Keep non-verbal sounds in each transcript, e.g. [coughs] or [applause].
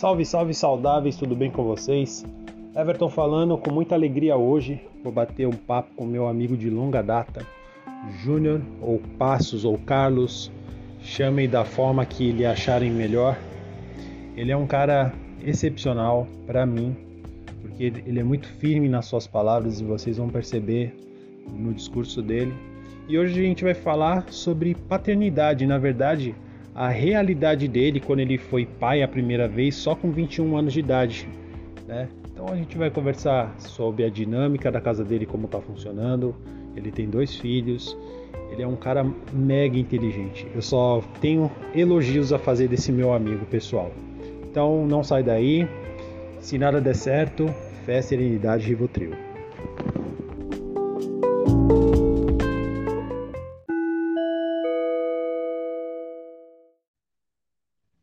Salve, salve saudáveis, tudo bem com vocês? Everton falando com muita alegria hoje. Vou bater um papo com meu amigo de longa data, Júnior, ou Passos, ou Carlos. Chamem da forma que lhe acharem melhor. Ele é um cara excepcional para mim, porque ele é muito firme nas suas palavras e vocês vão perceber no discurso dele. E hoje a gente vai falar sobre paternidade, na verdade, a realidade dele quando ele foi pai a primeira vez, só com 21 anos de idade, né? Então a gente vai conversar sobre a dinâmica da casa dele, como está funcionando. Ele tem dois filhos, ele é um cara mega inteligente. Eu só tenho elogios a fazer desse meu amigo pessoal. Então não sai daí. Se nada der certo, fé, serenidade, Rivotril.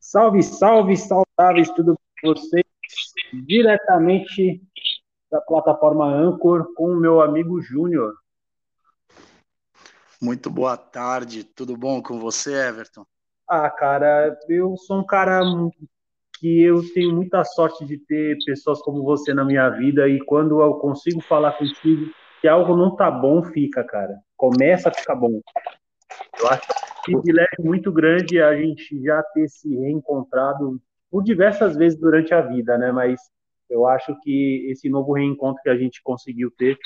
Salve, salve, saudáveis, tudo bem com vocês? Diretamente da plataforma Anchor com o meu amigo Júnior. Muito boa tarde, tudo bom com você, Everton? Ah, cara, eu sou um cara que eu tenho muita sorte de ter pessoas como você na minha vida e quando eu consigo falar contigo que algo não tá bom, fica, cara. Começa a ficar bom. Eu acho privilégio muito grande a gente já ter se reencontrado por diversas vezes durante a vida, né? Mas eu acho que esse novo reencontro que a gente conseguiu ter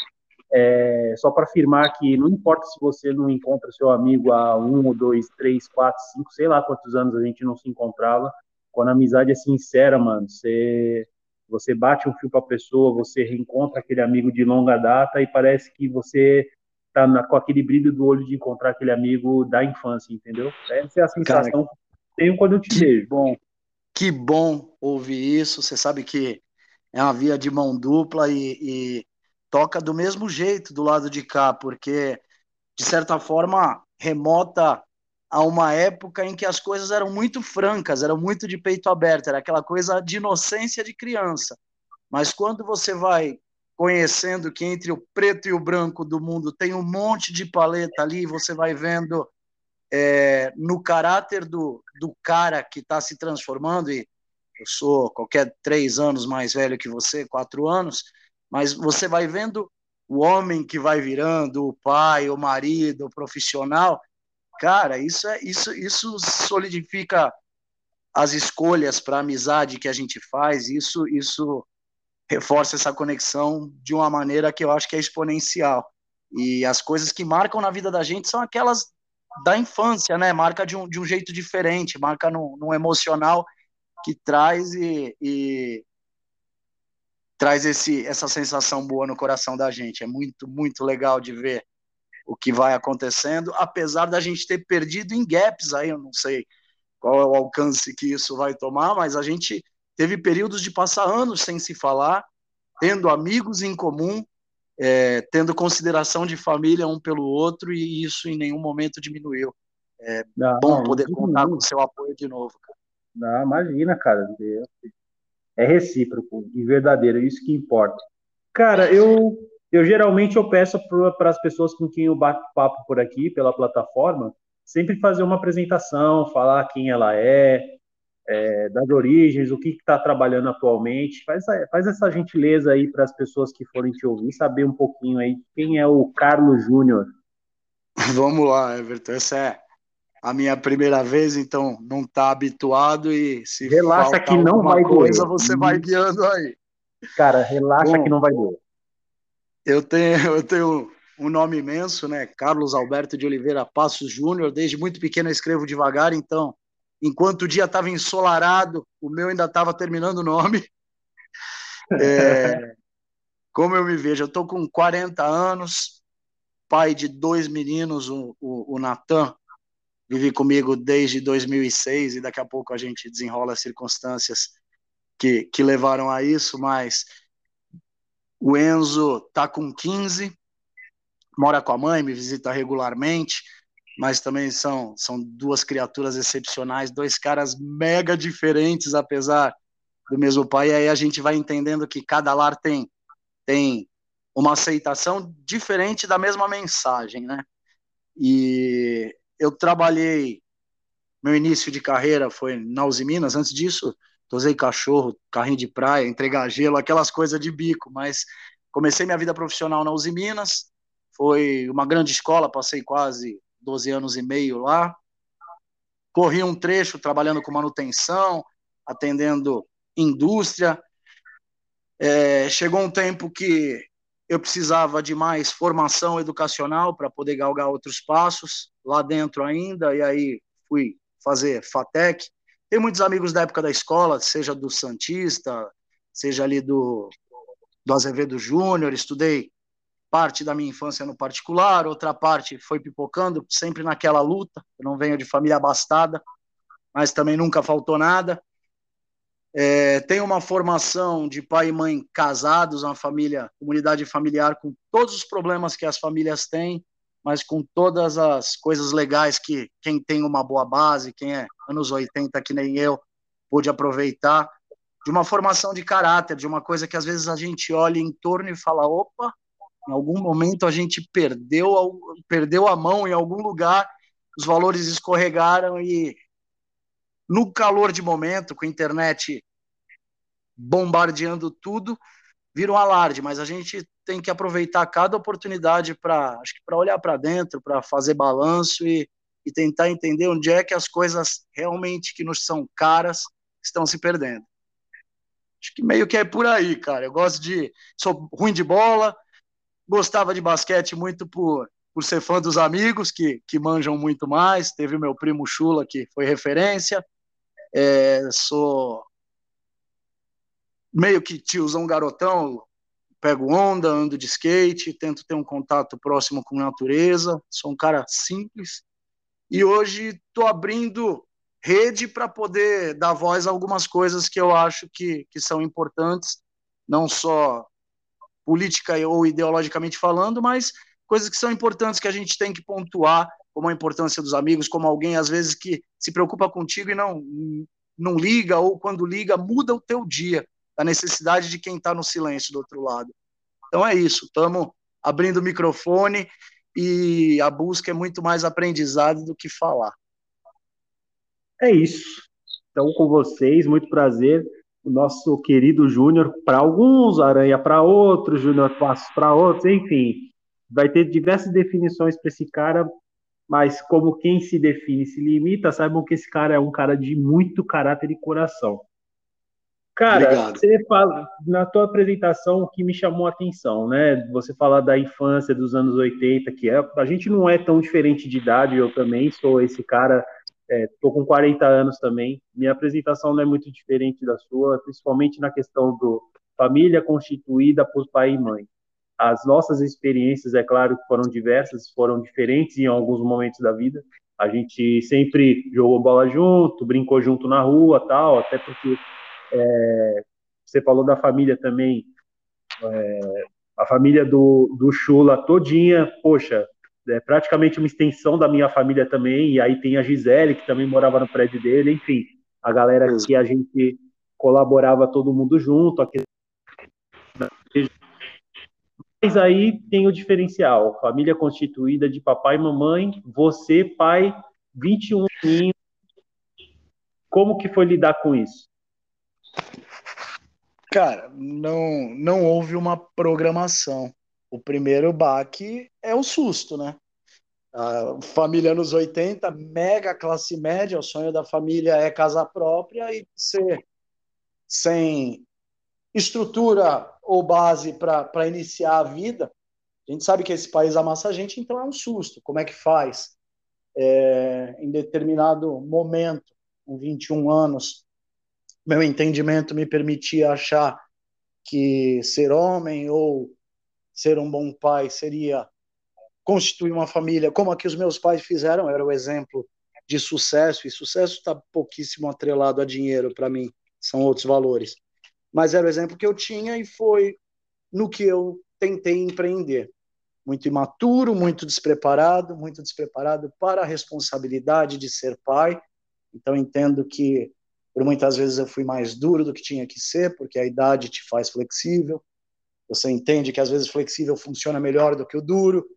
é só para afirmar que não importa se você não encontra seu amigo há um, dois, três, quatro, cinco, sei lá quantos anos a gente não se encontrava, quando a amizade é sincera, mano, você você bate um fio para a pessoa, você reencontra aquele amigo de longa data e parece que você tá na, com aquele brilho do olho de encontrar aquele amigo da infância, entendeu? Essa é a sensação Cara, que tenho quando eu te que vejo. Bom, que bom ouvir isso. Você sabe que é uma via de mão dupla e, e toca do mesmo jeito do lado de cá, porque de certa forma remota a uma época em que as coisas eram muito francas, eram muito de peito aberto, era aquela coisa de inocência de criança. Mas quando você vai conhecendo que entre o preto e o branco do mundo tem um monte de paleta ali, você vai vendo é, no caráter do, do cara que está se transformando, e eu sou qualquer três anos mais velho que você, quatro anos, mas você vai vendo o homem que vai virando, o pai, o marido, o profissional, cara, isso é isso isso solidifica as escolhas para amizade que a gente faz, isso isso reforça essa conexão de uma maneira que eu acho que é exponencial. E as coisas que marcam na vida da gente são aquelas da infância, né? Marca de um, de um jeito diferente, marca num, num emocional que traz e, e, traz esse, essa sensação boa no coração da gente. É muito, muito legal de ver o que vai acontecendo, apesar da gente ter perdido em gaps aí, eu não sei qual é o alcance que isso vai tomar, mas a gente teve períodos de passar anos sem se falar, tendo amigos em comum, é, tendo consideração de família um pelo outro, e isso em nenhum momento diminuiu. É não, bom poder contar com o seu apoio de novo, cara. Não, imagina, cara. É recíproco e verdadeiro, isso que importa. Cara, eu, eu geralmente eu peço para as pessoas com quem eu bato papo por aqui, pela plataforma, sempre fazer uma apresentação, falar quem ela é, é, das origens, o que está trabalhando atualmente. Faz, faz essa gentileza aí para as pessoas que forem te ouvir, saber um pouquinho aí quem é o Carlos Júnior. [laughs] Vamos lá, Everton. Essa é a minha primeira vez, então não está habituado e se relaxa que não vai coisa, doer. você vai guiando aí. Cara, relaxa Bom, que não vai doer. Eu tenho, [laughs] eu tenho um nome imenso, né? Carlos Alberto de Oliveira Passos Júnior. Desde muito pequeno eu escrevo devagar, então enquanto o dia estava ensolarado, o meu ainda estava terminando o nome. É, [laughs] como eu me vejo, eu estou com 40 anos, pai de dois meninos, o, o, o Natan vive comigo desde 2006 e daqui a pouco a gente desenrola as circunstâncias que, que levaram a isso, mas o Enzo está com 15, mora com a mãe, me visita regularmente, mas também são, são duas criaturas excepcionais, dois caras mega diferentes, apesar do mesmo pai. E aí a gente vai entendendo que cada lar tem, tem uma aceitação diferente da mesma mensagem, né? E eu trabalhei, meu início de carreira foi na Uzi Minas, antes disso, tosei cachorro, carrinho de praia, entregar gelo, aquelas coisas de bico, mas comecei minha vida profissional na Uzi Minas, foi uma grande escola, passei quase 12 anos e meio lá, corri um trecho trabalhando com manutenção, atendendo indústria, é, chegou um tempo que eu precisava de mais formação educacional para poder galgar outros passos lá dentro ainda, e aí fui fazer FATEC. Tenho muitos amigos da época da escola, seja do Santista, seja ali do, do Azevedo Júnior, estudei parte da minha infância no particular, outra parte foi pipocando, sempre naquela luta. Eu não venho de família abastada, mas também nunca faltou nada. É, tem uma formação de pai e mãe casados, uma família, comunidade familiar com todos os problemas que as famílias têm, mas com todas as coisas legais que quem tem uma boa base, quem é anos 80 que nem eu, pôde aproveitar, de uma formação de caráter, de uma coisa que às vezes a gente olha em torno e fala, opa, em algum momento a gente perdeu, perdeu a mão em algum lugar, os valores escorregaram e no calor de momento, com a internet bombardeando tudo, vira um alarde, mas a gente tem que aproveitar cada oportunidade para acho que para olhar para dentro, para fazer balanço e, e tentar entender onde é que as coisas realmente que nos são caras estão se perdendo. Acho que meio que é por aí, cara. Eu gosto de. Sou ruim de bola, gostava de basquete muito por por ser fã dos amigos que, que manjam muito mais. Teve o meu primo Chula, que foi referência. É, sou meio que tiozão garotão, pego onda, ando de skate, tento ter um contato próximo com a natureza, sou um cara simples. E hoje estou abrindo rede para poder dar voz a algumas coisas que eu acho que, que são importantes, não só política ou ideologicamente falando, mas coisas que são importantes que a gente tem que pontuar, como a importância dos amigos, como alguém às vezes que se preocupa contigo e não não liga ou quando liga muda o teu dia, a necessidade de quem está no silêncio do outro lado. Então é isso, estamos abrindo o microfone e a busca é muito mais aprendizado do que falar. É isso. Então com vocês, muito prazer o nosso querido Júnior para alguns, Aranha para outros, Júnior Passos para outros, enfim vai ter diversas definições para esse cara, mas como quem se define se limita, saibam que esse cara é um cara de muito caráter e coração. Cara, Obrigado. você fala na tua apresentação o que me chamou a atenção, né? Você fala da infância dos anos 80, que é, a gente não é tão diferente de idade, eu também sou esse cara, é, tô com 40 anos também. Minha apresentação não é muito diferente da sua, principalmente na questão do família constituída por pai e mãe. As nossas experiências, é claro, foram diversas, foram diferentes em alguns momentos da vida. A gente sempre jogou bola junto, brincou junto na rua, tal, até porque é, você falou da família também, é, a família do, do Chula todinha, poxa, é praticamente uma extensão da minha família também, e aí tem a Gisele, que também morava no prédio dele, enfim, a galera que a gente colaborava todo mundo junto, aqui mas aí tem o diferencial: família constituída de papai e mamãe, você, pai, 21 aninhos. Como que foi lidar com isso? Cara, não, não houve uma programação. O primeiro baque é o susto, né? A família nos 80, mega classe média, o sonho da família é casa própria e ser sem estrutura ou base para iniciar a vida. A gente sabe que esse país amassa a gente, então é um susto. Como é que faz? É, em determinado momento, com 21 anos, meu entendimento me permitia achar que ser homem ou ser um bom pai seria constituir uma família como a que os meus pais fizeram, era o exemplo de sucesso, e sucesso está pouquíssimo atrelado a dinheiro para mim, são outros valores mas era o exemplo que eu tinha e foi no que eu tentei empreender. Muito imaturo, muito despreparado, muito despreparado para a responsabilidade de ser pai. Então entendo que por muitas vezes eu fui mais duro do que tinha que ser, porque a idade te faz flexível. Você entende que às vezes flexível funciona melhor do que o duro.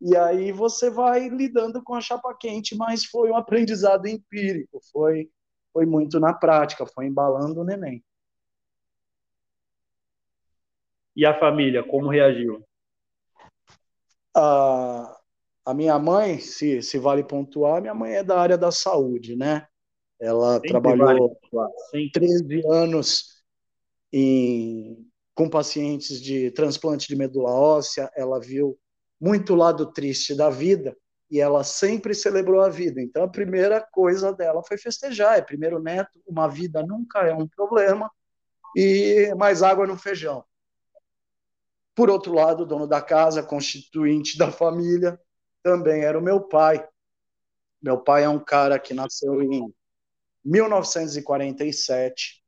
E aí você vai lidando com a chapa quente, mas foi um aprendizado empírico, foi foi muito na prática, foi embalando o neném. E a família, como reagiu? A, a minha mãe, se, se vale pontuar, minha mãe é da área da saúde, né? Ela Sempre trabalhou vale 13 anos em, com pacientes de transplante de medula óssea, ela viu muito lado triste da vida e ela sempre celebrou a vida. Então a primeira coisa dela foi festejar, é primeiro neto, uma vida nunca é um problema e mais água no feijão. Por outro lado, o dono da casa, constituinte da família, também era o meu pai. Meu pai é um cara que nasceu em 1947.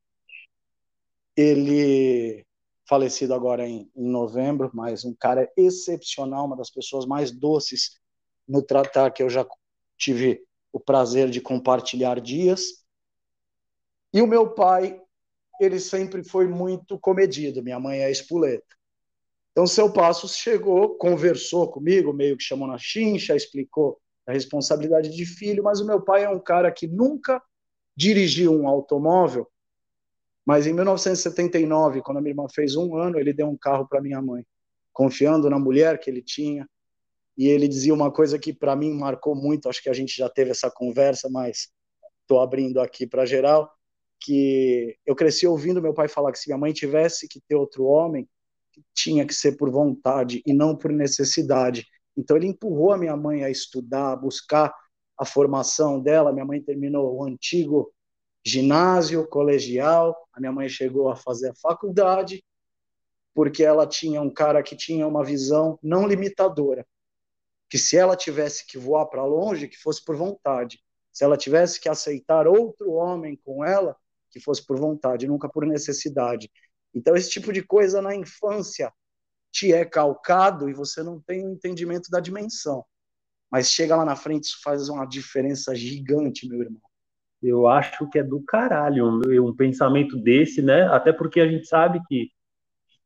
Ele falecido agora em, em novembro, mas um cara excepcional, uma das pessoas mais doces no tratar que eu já tive o prazer de compartilhar dias. E o meu pai, ele sempre foi muito comedido, minha mãe é espuleta. Então, seu Passos chegou, conversou comigo, meio que chamou na chincha, explicou a responsabilidade de filho, mas o meu pai é um cara que nunca dirigiu um automóvel, mas em 1979, quando a minha irmã fez um ano, ele deu um carro para minha mãe, confiando na mulher que ele tinha. E ele dizia uma coisa que para mim marcou muito, acho que a gente já teve essa conversa, mas estou abrindo aqui para geral, que eu cresci ouvindo meu pai falar que se minha mãe tivesse que ter outro homem, tinha que ser por vontade e não por necessidade. Então ele empurrou a minha mãe a estudar, a buscar a formação dela. Minha mãe terminou o antigo ginásio, colegial. A minha mãe chegou a fazer a faculdade porque ela tinha um cara que tinha uma visão não limitadora, que se ela tivesse que voar para longe, que fosse por vontade. Se ela tivesse que aceitar outro homem com ela, que fosse por vontade, nunca por necessidade. Então, esse tipo de coisa na infância te é calcado e você não tem o um entendimento da dimensão. Mas chega lá na frente, isso faz uma diferença gigante, meu irmão. Eu acho que é do caralho um, um pensamento desse, né? Até porque a gente sabe que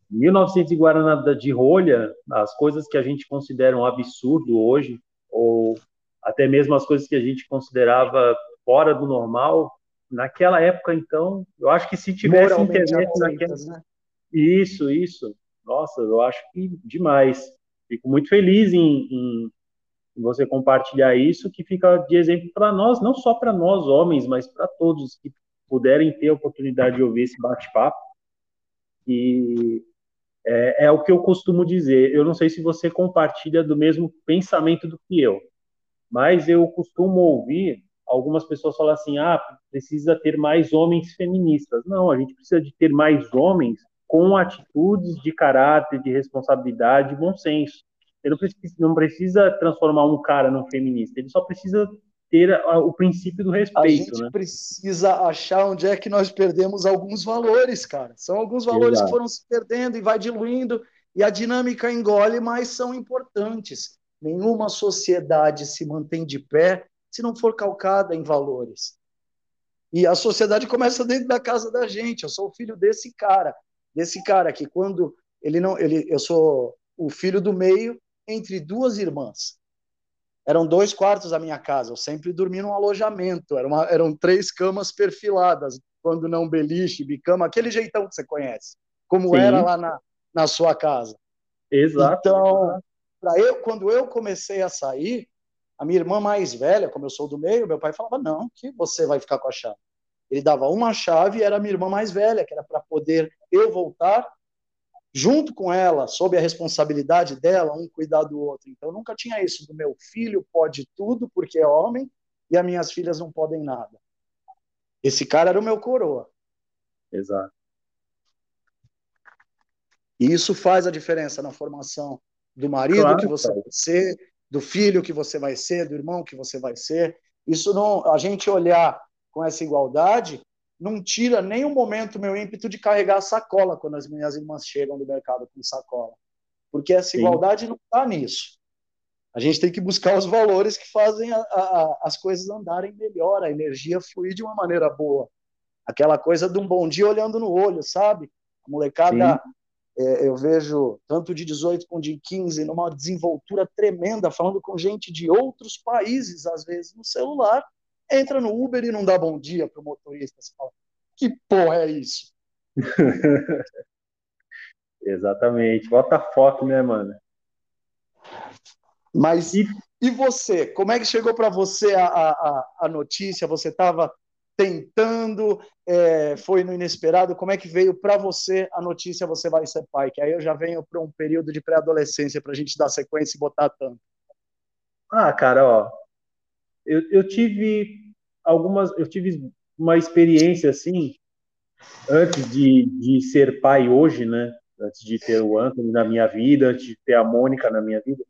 1900 e Guaraná de rolha, as coisas que a gente considera um absurdo hoje, ou até mesmo as coisas que a gente considerava fora do normal, naquela época, então, eu acho que se tivesse internet naquela... Né? Isso, isso. Nossa, eu acho que demais. Fico muito feliz em, em você compartilhar isso, que fica de exemplo para nós, não só para nós homens, mas para todos que puderem ter a oportunidade de ouvir esse bate-papo. E é, é, o que eu costumo dizer. Eu não sei se você compartilha do mesmo pensamento do que eu, mas eu costumo ouvir algumas pessoas falam assim: ah, precisa ter mais homens feministas. Não, a gente precisa de ter mais homens com atitudes de caráter, de responsabilidade, de bom senso. Ele não precisa, transformar um cara num feminista, ele só precisa ter a, o princípio do respeito. A gente né? precisa achar onde é que nós perdemos alguns valores, cara. São alguns valores Exato. que foram se perdendo e vai diluindo, e a dinâmica engole, mas são importantes. Nenhuma sociedade se mantém de pé se não for calcada em valores. E a sociedade começa dentro da casa da gente. Eu sou o filho desse cara, desse cara que quando ele não, ele, eu sou o filho do meio entre duas irmãs. Eram dois quartos da minha casa. Eu sempre dormi num alojamento. Era uma, eram três camas perfiladas, quando não beliche, bicama, aquele jeitão que você conhece, como Sim. era lá na, na sua casa. Exato. Então, eu, quando eu comecei a sair, a minha irmã mais velha, como eu sou do meio, meu pai falava: não, que você vai ficar com a chave. Ele dava uma chave e era a minha irmã mais velha, que era para poder eu voltar junto com ela, sob a responsabilidade dela, um cuidar do outro. Então nunca tinha isso do meu filho pode tudo porque é homem e as minhas filhas não podem nada. Esse cara era o meu coroa. Exato. E isso faz a diferença na formação do marido claro, que você vai ser, do filho que você vai ser, do irmão que você vai ser. Isso não, a gente olhar com essa igualdade não tira nem um momento meu ímpeto de carregar a sacola quando as minhas irmãs chegam do mercado com sacola, porque essa Sim. igualdade não está nisso. A gente tem que buscar os valores que fazem a, a, as coisas andarem melhor, a energia fluir de uma maneira boa. Aquela coisa de um bom dia olhando no olho, sabe? A molecada é, eu vejo tanto de 18 como de 15 numa desenvoltura tremenda, falando com gente de outros países, às vezes no celular, entra no Uber e não dá bom dia pro motorista. Você fala, que porra é isso? [laughs] Exatamente. Bota foto, né, mano? Mas e, e você? Como é que chegou para você a, a, a notícia? Você estava tentando, é, foi no inesperado? Como é que veio para você a notícia você vai ser pai? Que aí eu já venho para um período de pré-adolescência para a gente dar sequência e botar tanto. Ah, cara, ó, eu, eu tive algumas, eu tive uma experiência assim antes de, de ser pai hoje, né? Antes de ter o Anthony na minha vida, antes de ter a Mônica na minha vida,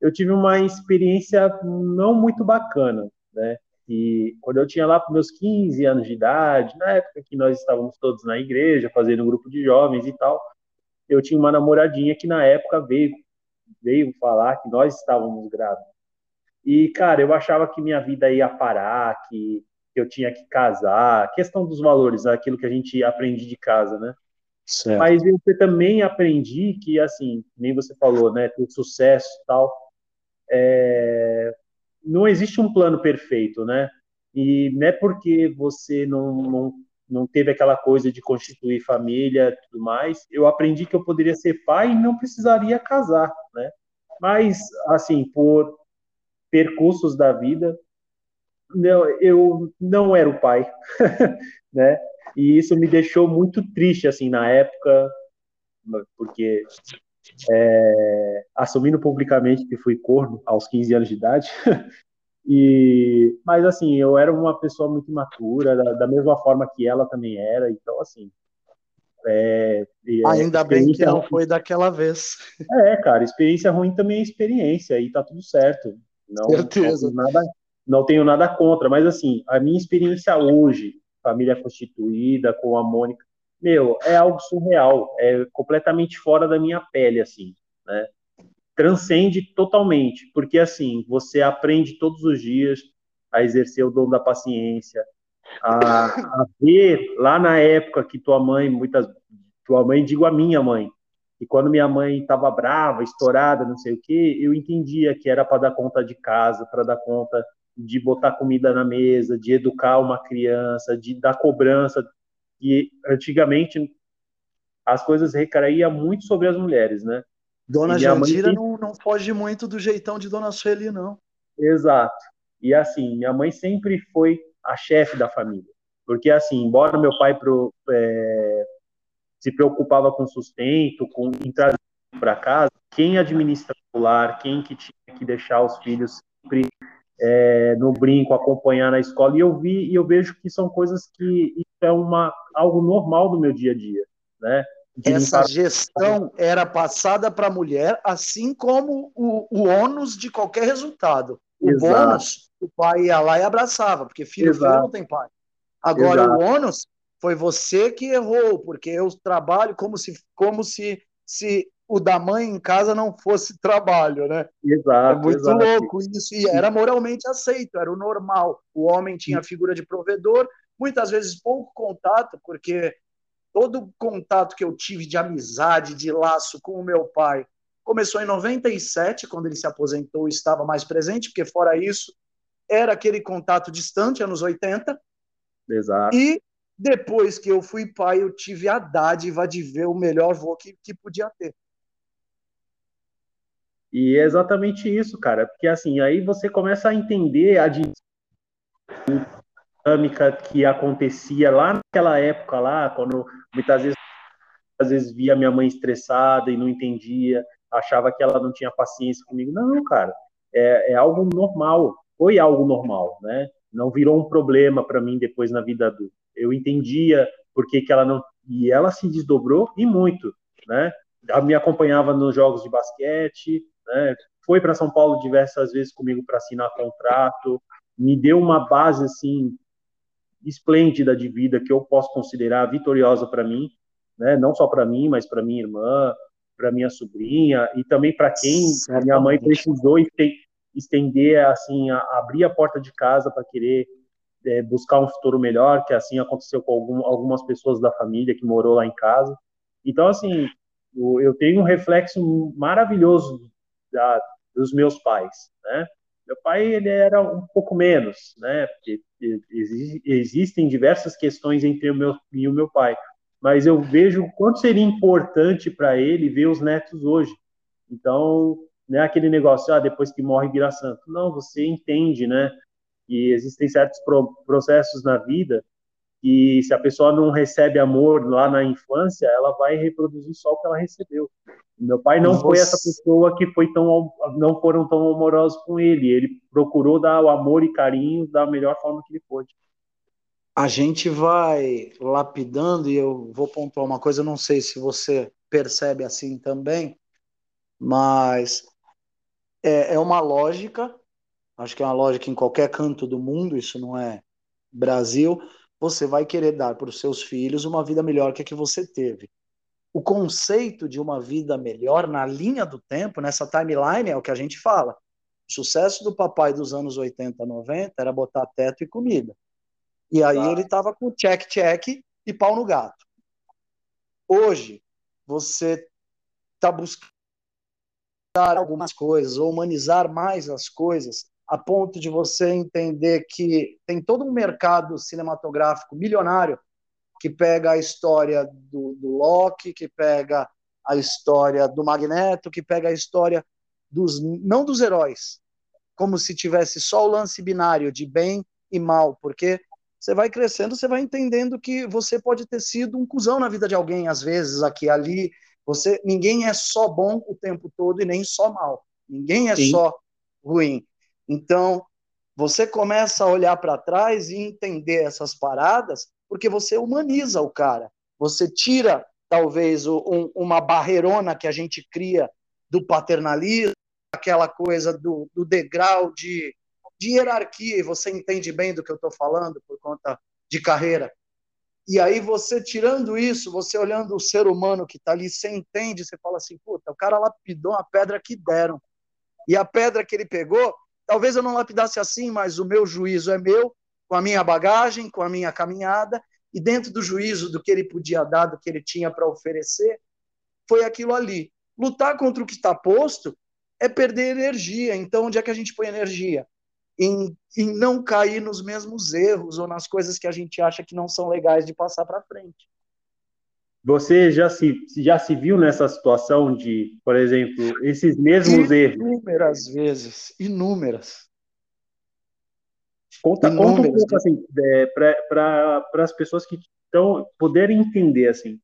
eu tive uma experiência não muito bacana, né? E quando eu tinha lá para meus 15 anos de idade, na época que nós estávamos todos na igreja, fazendo um grupo de jovens e tal, eu tinha uma namoradinha que na época veio veio falar que nós estávamos grávidos. E, cara, eu achava que minha vida ia parar, que eu tinha que casar, questão dos valores, aquilo que a gente aprende de casa, né? Certo. Mas eu também aprendi que, assim, nem você falou, né, ter sucesso e tal, é, não existe um plano perfeito, né? E não é porque você não, não, não teve aquela coisa de constituir família e tudo mais, eu aprendi que eu poderia ser pai e não precisaria casar, né? Mas, assim, por percursos da vida, não, eu não era o pai, [laughs] né? E isso me deixou muito triste, assim, na época, porque é, assumindo publicamente que fui corno aos 15 anos de idade. [laughs] e, mas assim, eu era uma pessoa muito imatura, da, da mesma forma que ela também era, então assim. É, Ainda bem que não foi daquela vez. É, cara, experiência ruim também é experiência, e tá tudo certo. Não, Certeza. Não tenho, nada, não tenho nada contra, mas assim, a minha experiência hoje, família constituída, com a Mônica, meu, é algo surreal, é completamente fora da minha pele, assim, né? Transcende totalmente, porque assim, você aprende todos os dias a exercer o dom da paciência, a, a ver lá na época que tua mãe, muitas, tua mãe, digo a minha mãe, e quando minha mãe estava brava, estourada, não sei o que, eu entendia que era para dar conta de casa, para dar conta de botar comida na mesa, de educar uma criança, de dar cobrança e antigamente as coisas recaíam muito sobre as mulheres, né? Dona Jandira sempre... não, não foge muito do jeitão de Dona Sueli, não. Exato. E assim, minha mãe sempre foi a chefe da família. Porque assim, embora meu pai pro, é, se preocupava com sustento, com trazer para casa, quem administra o lar, quem que tinha que deixar os filhos sempre é, no brinco, acompanhar na escola, e eu vi e eu vejo que são coisas que é uma, algo normal do meu dia a dia, né? Essa limpar... gestão era passada para a mulher, assim como o, o ônus de qualquer resultado. O Exato. bônus, o pai ia lá e abraçava, porque filho, filho não tem pai. Agora, Exato. o ônus foi você que errou, porque eu trabalho como se, como se, se o da mãe em casa não fosse trabalho, né? Exato. É muito exato. louco isso. E era moralmente aceito, era o normal. O homem tinha a figura de provedor, muitas vezes pouco contato, porque todo contato que eu tive de amizade, de laço com o meu pai, começou em 97, quando ele se aposentou, estava mais presente, porque fora isso, era aquele contato distante, anos 80. Exato. E depois que eu fui pai, eu tive a dádiva de ver o melhor voo que, que podia ter. E é exatamente isso, cara, porque assim, aí você começa a entender a dinâmica que acontecia lá naquela época lá, quando muitas vezes, às vezes via minha mãe estressada e não entendia, achava que ela não tinha paciência comigo. Não, cara, é, é algo normal, foi algo normal, né? Não virou um problema para mim depois na vida adulta. Eu entendia por que, que ela não. E ela se desdobrou e muito, né? Ela me acompanhava nos jogos de basquete, né? Foi para São Paulo diversas vezes comigo para assinar contrato, me deu uma base assim esplêndida de vida que eu posso considerar vitoriosa para mim, né? Não só para mim, mas para minha irmã, para minha sobrinha e também para quem a minha mãe precisou estender assim, a, abrir a porta de casa para querer é, buscar um futuro melhor, que assim aconteceu com algum, algumas pessoas da família que morou lá em casa. Então assim, eu tenho um reflexo maravilhoso da, dos meus pais, né? Meu pai ele era um pouco menos, né? Porque existem diversas questões entre o meu e o meu pai, mas eu vejo o quanto seria importante para ele ver os netos hoje. Então, não é aquele negócio, ah, depois que morre vira santo. Não, você entende, né? E existem certos processos na vida e se a pessoa não recebe amor lá na infância, ela vai reproduzir só o que ela recebeu. Meu pai não Você... foi essa pessoa que foi tão não foram tão amorosos com ele. Ele procurou dar o amor e carinho da melhor forma que ele pôde. A gente vai lapidando e eu vou pontuar uma coisa, não sei se você percebe assim também, mas é, é uma lógica, acho que é uma lógica em qualquer canto do mundo, isso não é Brasil, você vai querer dar para os seus filhos uma vida melhor que a que você teve. O conceito de uma vida melhor na linha do tempo, nessa timeline, é o que a gente fala. O sucesso do papai dos anos 80, 90 era botar teto e comida. E aí ele estava com check-check e pau no gato. Hoje, você está buscando algumas coisas, ou humanizar mais as coisas, a ponto de você entender que tem todo um mercado cinematográfico milionário que pega a história do, do Loki, que pega a história do Magneto, que pega a história dos não dos heróis, como se tivesse só o lance binário de bem e mal, porque você vai crescendo, você vai entendendo que você pode ter sido um cuzão na vida de alguém, às vezes, aqui ali. Você, ninguém é só bom o tempo todo e nem só mal. Ninguém é Sim. só ruim. Então, você começa a olhar para trás e entender essas paradas, porque você humaniza o cara. Você tira, talvez, um, uma barreirona que a gente cria do paternalismo, aquela coisa do, do degrau de, de hierarquia, e você entende bem do que eu estou falando por conta de carreira. E aí você tirando isso, você olhando o ser humano que está ali, você entende, você fala assim, puta, o cara lapidou uma pedra que deram. E a pedra que ele pegou, Talvez eu não lapidasse assim, mas o meu juízo é meu, com a minha bagagem, com a minha caminhada, e dentro do juízo do que ele podia dar, do que ele tinha para oferecer, foi aquilo ali. Lutar contra o que está posto é perder energia. Então, onde é que a gente põe energia? Em, em não cair nos mesmos erros ou nas coisas que a gente acha que não são legais de passar para frente. Você já se, já se viu nessa situação de, por exemplo, esses mesmos erros? Inúmeras vezes, inúmeras. Conta, inúmeras conta um pouco assim, é, para as pessoas que estão poderem entender assim.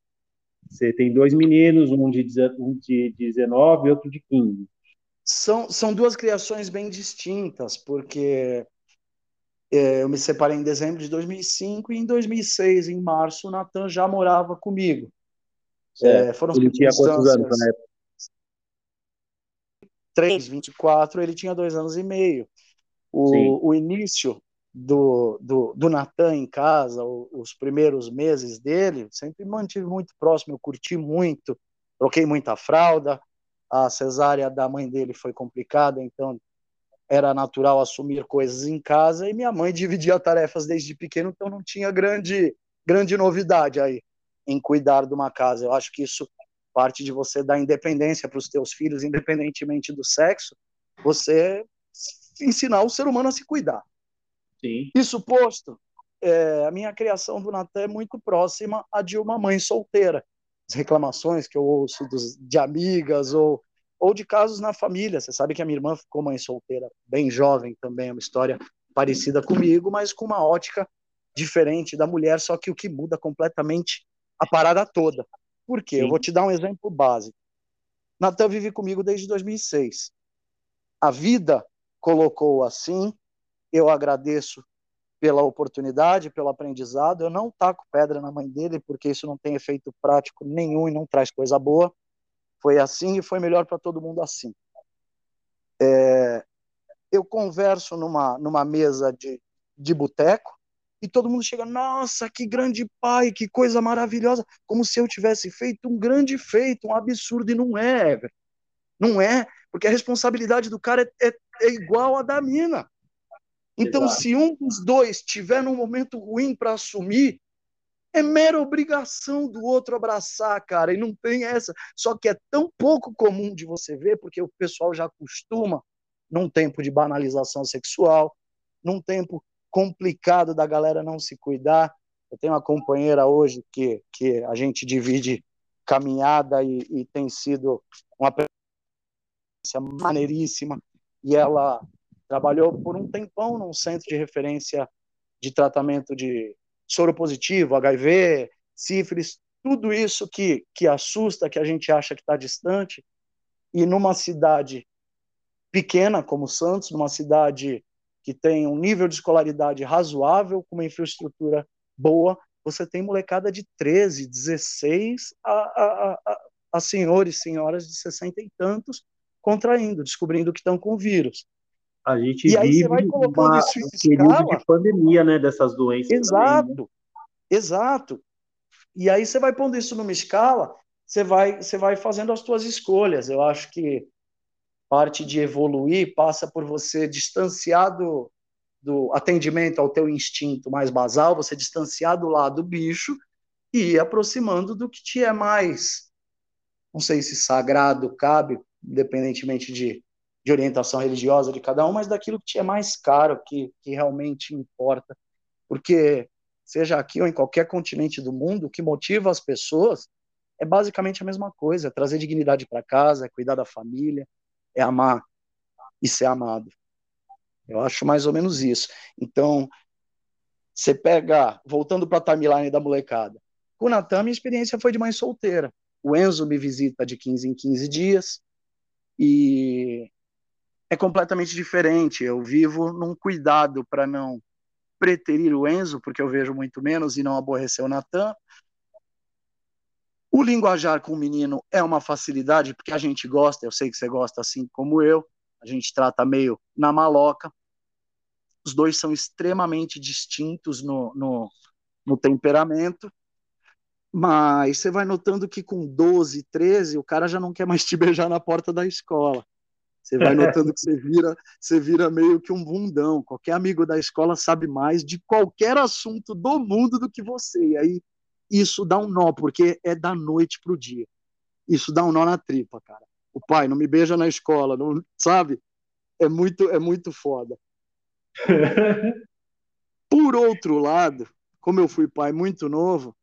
Você tem dois meninos, um de, um de 19 e outro de 15. São, são duas criações bem distintas, porque eu me separei em dezembro de 2005 e em 2006, em março, o Natan já morava comigo. É, foram ele tinha quantos anos na época? 3, 24, ele tinha dois anos e meio. O, o início do, do, do Natan em casa, os primeiros meses dele, sempre mantive muito próximo, eu curti muito, troquei muita fralda, a cesárea da mãe dele foi complicada, então era natural assumir coisas em casa e minha mãe dividia tarefas desde pequeno, então não tinha grande, grande novidade aí em cuidar de uma casa. Eu acho que isso parte de você dar independência para os teus filhos, independentemente do sexo, você ensinar o ser humano a se cuidar. Sim. Isso posto, é, a minha criação do Natan é muito próxima à de uma mãe solteira. As reclamações que eu ouço dos, de amigas ou ou de casos na família. Você sabe que a minha irmã ficou mãe solteira bem jovem também, é uma história parecida comigo, mas com uma ótica diferente da mulher, só que o que muda completamente a parada toda. Por quê? Sim. Eu vou te dar um exemplo básico. Natan vive comigo desde 2006. A vida colocou assim, eu agradeço pela oportunidade, pelo aprendizado. Eu não taco pedra na mãe dele, porque isso não tem efeito prático nenhum e não traz coisa boa. Foi assim e foi melhor para todo mundo assim. É, eu converso numa, numa mesa de, de boteco e todo mundo chega, nossa, que grande pai, que coisa maravilhosa, como se eu tivesse feito um grande feito, um absurdo, e não é, não é, porque a responsabilidade do cara é, é, é igual a da mina. Então, Exato. se um dos dois tiver num momento ruim para assumir, é mera obrigação do outro abraçar, cara, e não tem essa. Só que é tão pouco comum de você ver, porque o pessoal já acostuma num tempo de banalização sexual, num tempo complicado da galera não se cuidar. Eu tenho uma companheira hoje que, que a gente divide caminhada e, e tem sido uma experiência maneiríssima, e ela trabalhou por um tempão num centro de referência de tratamento de soro positivo, HIV, sífilis, tudo isso que, que assusta, que a gente acha que está distante, e numa cidade pequena como Santos, numa cidade que tem um nível de escolaridade razoável, com uma infraestrutura boa, você tem molecada de 13, 16 a, a, a, a senhores senhoras de 60 e tantos contraindo, descobrindo que estão com vírus. A gente e colocando uma, isso em um escala. de pandemia, né, dessas doenças. Exato, também, né? exato. E aí você vai pondo isso numa escala, você vai, você vai fazendo as suas escolhas. Eu acho que parte de evoluir passa por você distanciar do, do atendimento ao teu instinto mais basal, você distanciar do lado do bicho e ir aproximando do que te é mais, não sei se sagrado cabe, independentemente de, de orientação religiosa de cada um, mas daquilo que te é mais caro, que, que realmente importa. Porque, seja aqui ou em qualquer continente do mundo, o que motiva as pessoas é basicamente a mesma coisa: é trazer dignidade para casa, é cuidar da família, é amar e ser amado. Eu acho mais ou menos isso. Então, você pega, voltando para a timeline da molecada, com o Natan, minha experiência foi de mãe solteira. O Enzo me visita de 15 em 15 dias, e é completamente diferente. Eu vivo num cuidado para não preterir o Enzo, porque eu vejo muito menos, e não aborrecer o Natan. O linguajar com o menino é uma facilidade, porque a gente gosta, eu sei que você gosta assim como eu, a gente trata meio na maloca. Os dois são extremamente distintos no, no, no temperamento, mas você vai notando que com 12, 13, o cara já não quer mais te beijar na porta da escola. Você vai [laughs] notando que você vira, você vira meio que um bundão. Qualquer amigo da escola sabe mais de qualquer assunto do mundo do que você. E aí isso dá um nó, porque é da noite pro dia. Isso dá um nó na tripa, cara. O pai não me beija na escola, não, sabe? É muito, é muito foda. [laughs] Por outro lado, como eu fui pai muito novo,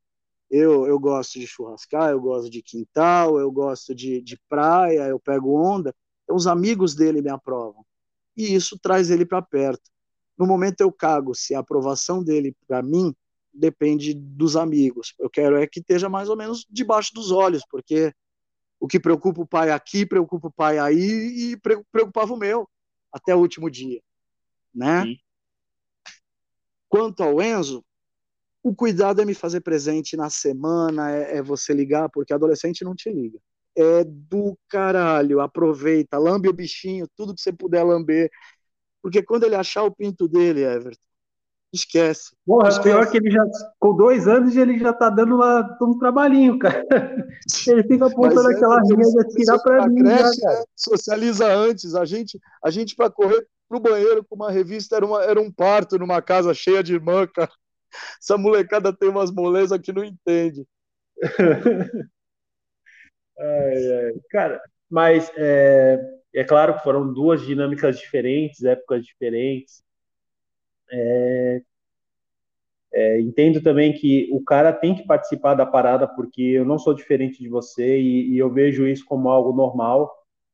eu, eu gosto de churrascar, eu gosto de quintal, eu gosto de, de praia, eu pego onda. Os amigos dele me aprovam. E isso traz ele para perto. No momento eu cago se a aprovação dele para mim depende dos amigos. Eu quero é que esteja mais ou menos debaixo dos olhos, porque o que preocupa o pai aqui, preocupa o pai aí e preocupava o meu até o último dia, né? Sim. Quanto ao Enzo, o cuidado é me fazer presente na semana, é, é, você ligar, porque adolescente não te liga. É do caralho, aproveita, lambe o bichinho, tudo que você puder lamber. Porque quando ele achar o pinto dele, Everton, esquece. Porra, esquece. pior que ele já, com dois anos, ele já tá dando uma, um trabalhinho, cara. [laughs] Ele fica apontando é, aquela linha de atirar pra mim. Creche, já, né? Socializa antes. A gente, a gente para correr pro banheiro com uma revista era, uma, era um parto numa casa cheia de irmã, cara. Essa molecada tem umas molezas que não entende. [laughs] ai, ai. Cara, mas é, é claro que foram duas dinâmicas diferentes, épocas diferentes. É, é, entendo também que o cara tem que participar da parada, porque eu não sou diferente de você e, e eu vejo isso como algo normal.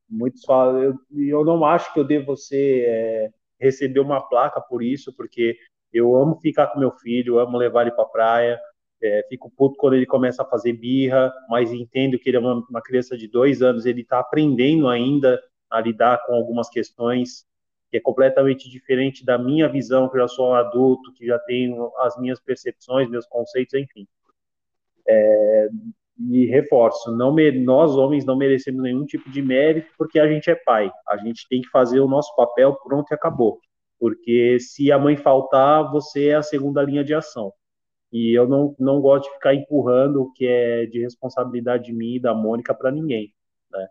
Muitos falam, eu, eu não acho que eu devo você é, receber uma placa por isso, porque eu amo ficar com meu filho, amo levar ele para praia. É, fico puto quando ele começa a fazer birra, mas entendo que ele é uma, uma criança de dois anos, ele está aprendendo ainda a lidar com algumas questões que é completamente diferente da minha visão, que eu já sou um adulto, que já tenho as minhas percepções, meus conceitos, enfim. É, e reforço, não me, nós homens não merecemos nenhum tipo de mérito porque a gente é pai. A gente tem que fazer o nosso papel, pronto e acabou porque se a mãe faltar, você é a segunda linha de ação. E eu não, não gosto de ficar empurrando o que é de responsabilidade de mim e da Mônica para ninguém. Né?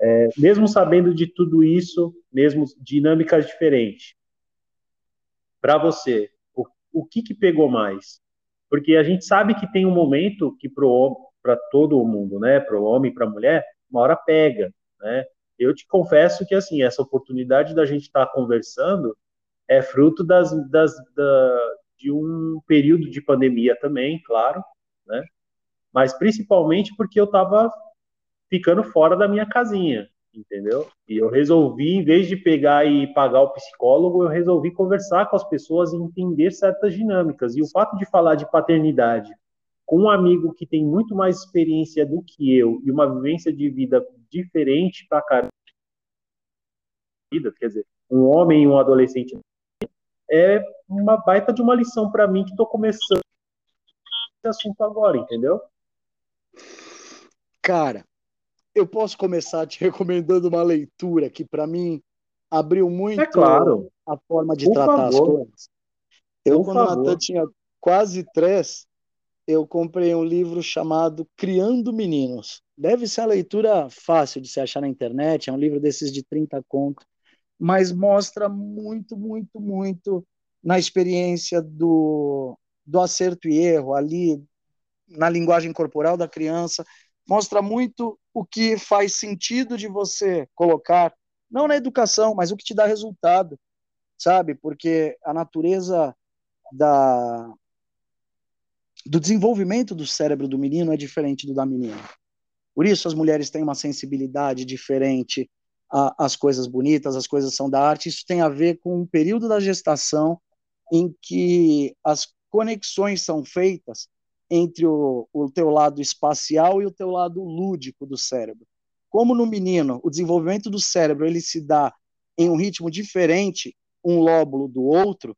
É, mesmo sabendo de tudo isso, mesmo dinâmicas diferentes, para você, o, o que, que pegou mais? Porque a gente sabe que tem um momento que para todo mundo, né, para o homem e para a mulher, uma hora pega, né? Eu te confesso que, assim, essa oportunidade da gente estar tá conversando é fruto das, das, da, de um período de pandemia também, claro, né? Mas principalmente porque eu estava ficando fora da minha casinha, entendeu? E eu resolvi, em vez de pegar e pagar o psicólogo, eu resolvi conversar com as pessoas e entender certas dinâmicas. E o fato de falar de paternidade com um amigo que tem muito mais experiência do que eu e uma vivência de vida diferente para caramba, quer dizer, um homem e um adolescente é uma baita de uma lição para mim que estou começando esse assunto agora, entendeu? Cara, eu posso começar te [laughs] recomendando uma leitura que para mim abriu muito é claro. a forma de Por tratar favor. as coisas. Eu, Por quando Natan tinha quase três, eu comprei um livro chamado Criando Meninos. Deve ser uma leitura fácil de se achar na internet, é um livro desses de 30 contos, mas mostra muito, muito, muito na experiência do, do acerto e erro, ali na linguagem corporal da criança, mostra muito o que faz sentido de você colocar, não na educação, mas o que te dá resultado, sabe? Porque a natureza da, do desenvolvimento do cérebro do menino é diferente do da menina. Por isso as mulheres têm uma sensibilidade diferente às coisas bonitas, as coisas são da arte. Isso tem a ver com o período da gestação em que as conexões são feitas entre o, o teu lado espacial e o teu lado lúdico do cérebro. Como no menino, o desenvolvimento do cérebro ele se dá em um ritmo diferente, um lóbulo do outro,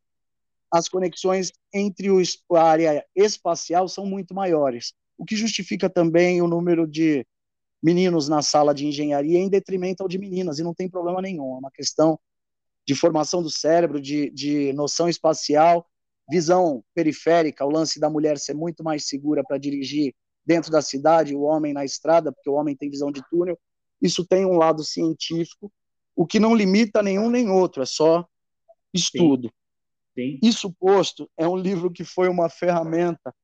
as conexões entre o, a área espacial são muito maiores, o que justifica também o número de meninos na sala de engenharia em detrimento ao de meninas, e não tem problema nenhum, é uma questão de formação do cérebro, de, de noção espacial, visão periférica, o lance da mulher ser muito mais segura para dirigir dentro da cidade, o homem na estrada, porque o homem tem visão de túnel, isso tem um lado científico, o que não limita nenhum nem outro, é só estudo. Sim. Sim. Isso posto, é um livro que foi uma ferramenta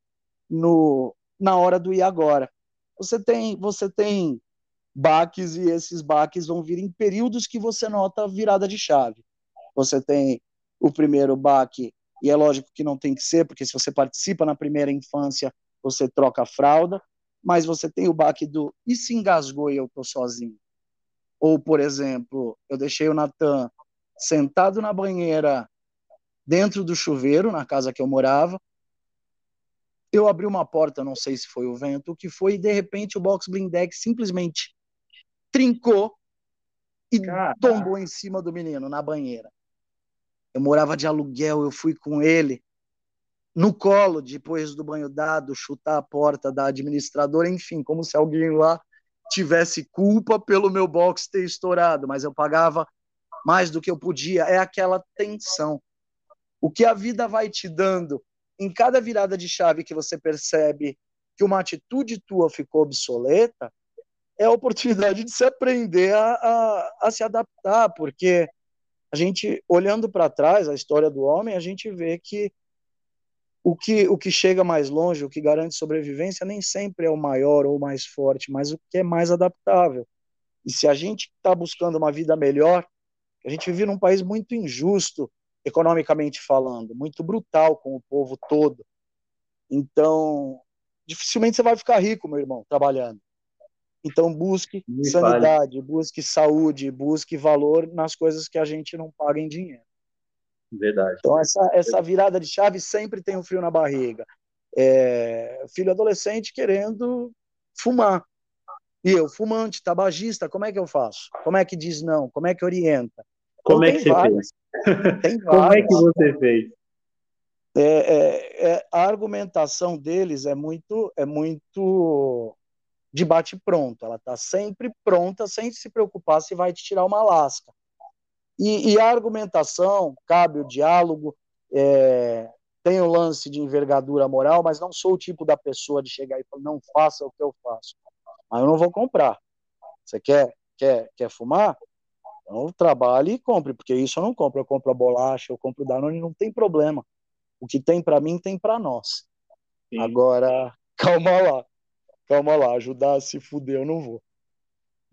no, na hora do e agora. Você tem, você tem baques e esses baques vão vir em períodos que você nota a virada de chave. Você tem o primeiro baque, e é lógico que não tem que ser, porque se você participa na primeira infância, você troca a fralda, mas você tem o baque do e se engasgou e eu tô sozinho. Ou, por exemplo, eu deixei o Natan sentado na banheira dentro do chuveiro, na casa que eu morava. Eu abri uma porta, não sei se foi o vento, o que foi, e de repente o box blindex simplesmente trincou e tombou em cima do menino, na banheira. Eu morava de aluguel, eu fui com ele no colo, depois do banho dado, chutar a porta da administradora, enfim, como se alguém lá tivesse culpa pelo meu box ter estourado, mas eu pagava mais do que eu podia. É aquela tensão. O que a vida vai te dando em cada virada de chave que você percebe que uma atitude tua ficou obsoleta, é a oportunidade de se aprender a, a, a se adaptar, porque a gente, olhando para trás, a história do homem, a gente vê que o, que o que chega mais longe, o que garante sobrevivência, nem sempre é o maior ou o mais forte, mas o que é mais adaptável. E se a gente está buscando uma vida melhor, a gente vive num país muito injusto, economicamente falando, muito brutal com o povo todo. Então, dificilmente você vai ficar rico, meu irmão, trabalhando. Então, busque Me sanidade, fale. busque saúde, busque valor nas coisas que a gente não paga em dinheiro. Verdade. Então, essa, essa virada de chave sempre tem um frio na barriga. É, filho adolescente querendo fumar. E eu, fumante, tabagista, como é que eu faço? Como é que diz não? Como é que orienta? Como então, é que você várias. fez? [laughs] Como é que você fez? É, é, é, a argumentação deles é muito, é muito de bate pronto. Ela está sempre pronta, sem se preocupar se vai te tirar uma lasca. E, e a argumentação cabe o diálogo. É, tem o lance de envergadura moral, mas não sou o tipo da pessoa de chegar e falar não faça o que eu faço. Mas eu não vou comprar. Você quer quer quer fumar? Então, trabalhe e compre, porque isso eu não compro. Eu compro a bolacha, eu compro o Danone, não tem problema. O que tem para mim, tem para nós. Sim. Agora, [laughs] calma lá. Calma lá, ajudar a se fuder eu não vou.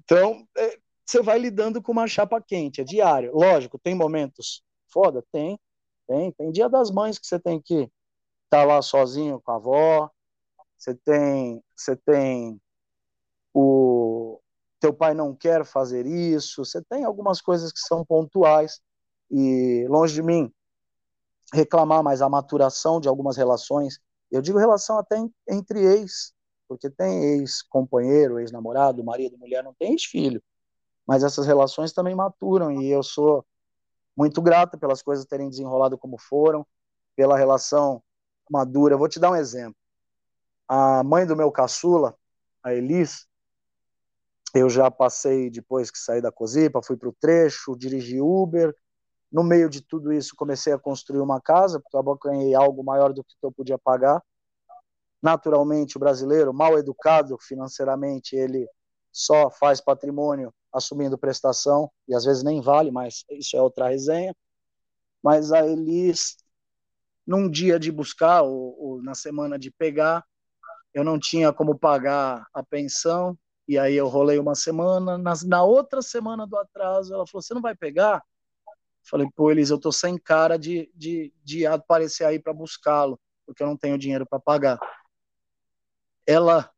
Então, é, você vai lidando com uma chapa quente, é diário. Lógico, tem momentos foda? Tem, tem. Tem dia das mães que você tem que estar tá lá sozinho com a avó, você tem, você tem o teu pai não quer fazer isso, você tem algumas coisas que são pontuais e longe de mim reclamar, mas a maturação de algumas relações, eu digo relação até entre ex, porque tem ex-companheiro, ex-namorado, marido, mulher, não tem ex-filho, mas essas relações também maturam e eu sou muito grato pelas coisas terem desenrolado como foram, pela relação madura. Eu vou te dar um exemplo. A mãe do meu caçula, a Elis, eu já passei depois que saí da Cozipa, fui para o trecho, dirigi Uber. No meio de tudo isso, comecei a construir uma casa, porque eu ganhei algo maior do que eu podia pagar. Naturalmente, o brasileiro, mal educado financeiramente, ele só faz patrimônio assumindo prestação, e às vezes nem vale, mas isso é outra resenha. Mas a Elis, num dia de buscar, ou, ou na semana de pegar, eu não tinha como pagar a pensão, e aí eu rolei uma semana. Na, na outra semana do atraso, ela falou: Você não vai pegar? Falei: Pô, Elis, eu tô sem cara de, de, de aparecer aí para buscá-lo, porque eu não tenho dinheiro para pagar. Ela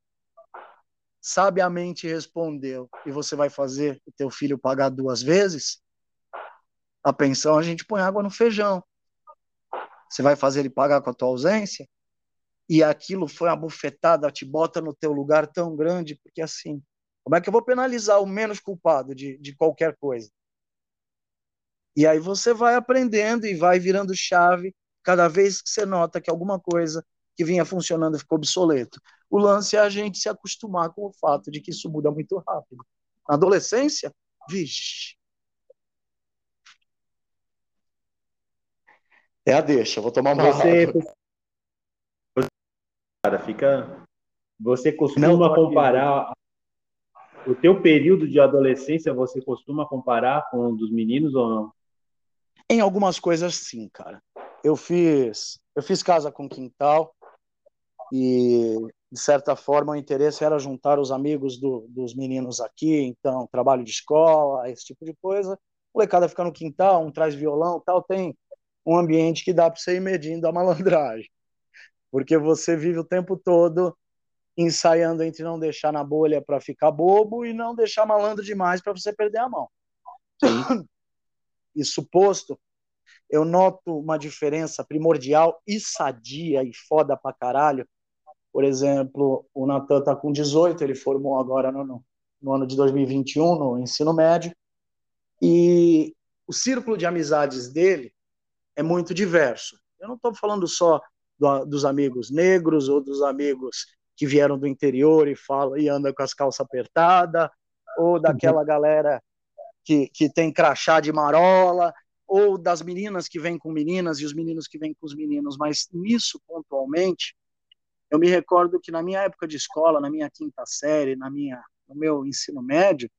sabiamente respondeu: E você vai fazer o teu filho pagar duas vezes? A pensão a gente põe água no feijão. Você vai fazer ele pagar com a tua ausência? E aquilo foi uma bufetada, te bota no teu lugar tão grande, porque assim, como é que eu vou penalizar o menos culpado de, de qualquer coisa? E aí você vai aprendendo e vai virando chave cada vez que você nota que alguma coisa que vinha funcionando ficou obsoleto. O lance é a gente se acostumar com o fato de que isso muda muito rápido. Na adolescência, vixe. É a deixa, vou tomar uma você, Cara, fica. Você costuma comparar o teu período de adolescência, você costuma comparar com o dos meninos ou não? Em algumas coisas sim, cara. Eu fiz, eu fiz casa com quintal, e de certa forma o interesse era juntar os amigos do, dos meninos aqui, então trabalho de escola, esse tipo de coisa. O molecada fica no quintal, um traz violão, tal, tem um ambiente que dá para você ir medindo a malandragem, porque você vive o tempo todo ensaiando entre não deixar na bolha para ficar bobo e não deixar malandro demais para você perder a mão. Isso [coughs] posto, eu noto uma diferença primordial e sadia e foda pra caralho por exemplo, o Natan está com 18, ele formou agora no, no ano de 2021, no ensino médio, e o círculo de amizades dele é muito diverso. Eu não estou falando só do, dos amigos negros ou dos amigos que vieram do interior e falam e andam com as calças apertadas, ou daquela uhum. galera que, que tem crachá de marola, ou das meninas que vêm com meninas e os meninos que vêm com os meninos, mas nisso pontualmente eu me recordo que na minha época de escola, na minha quinta série, na minha, no meu ensino médio,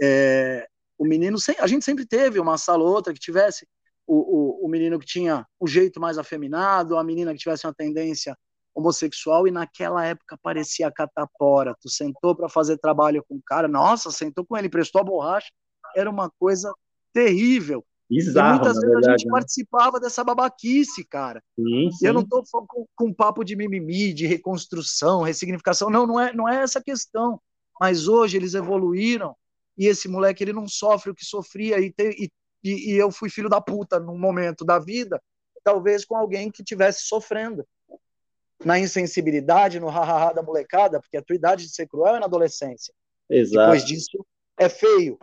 é, o menino, a gente sempre teve uma sala ou outra que tivesse o, o, o menino que tinha o jeito mais afeminado, a menina que tivesse uma tendência homossexual, e naquela época parecia catapora. Tu sentou para fazer trabalho com o cara, nossa, sentou com ele, prestou a borracha, era uma coisa terrível. Bizarro, e muitas vezes verdade, a gente né? participava dessa babaquice, cara. Sim, sim. Eu não estou com, com papo de mimimi, de reconstrução, ressignificação. Não, não é, não é essa questão. Mas hoje eles evoluíram e esse moleque ele não sofre o que sofria e, te, e, e eu fui filho da puta num momento da vida, talvez com alguém que tivesse sofrendo na insensibilidade, no hahaha da molecada, porque a tua idade de ser cruel é na adolescência. Exato. Depois disso é feio.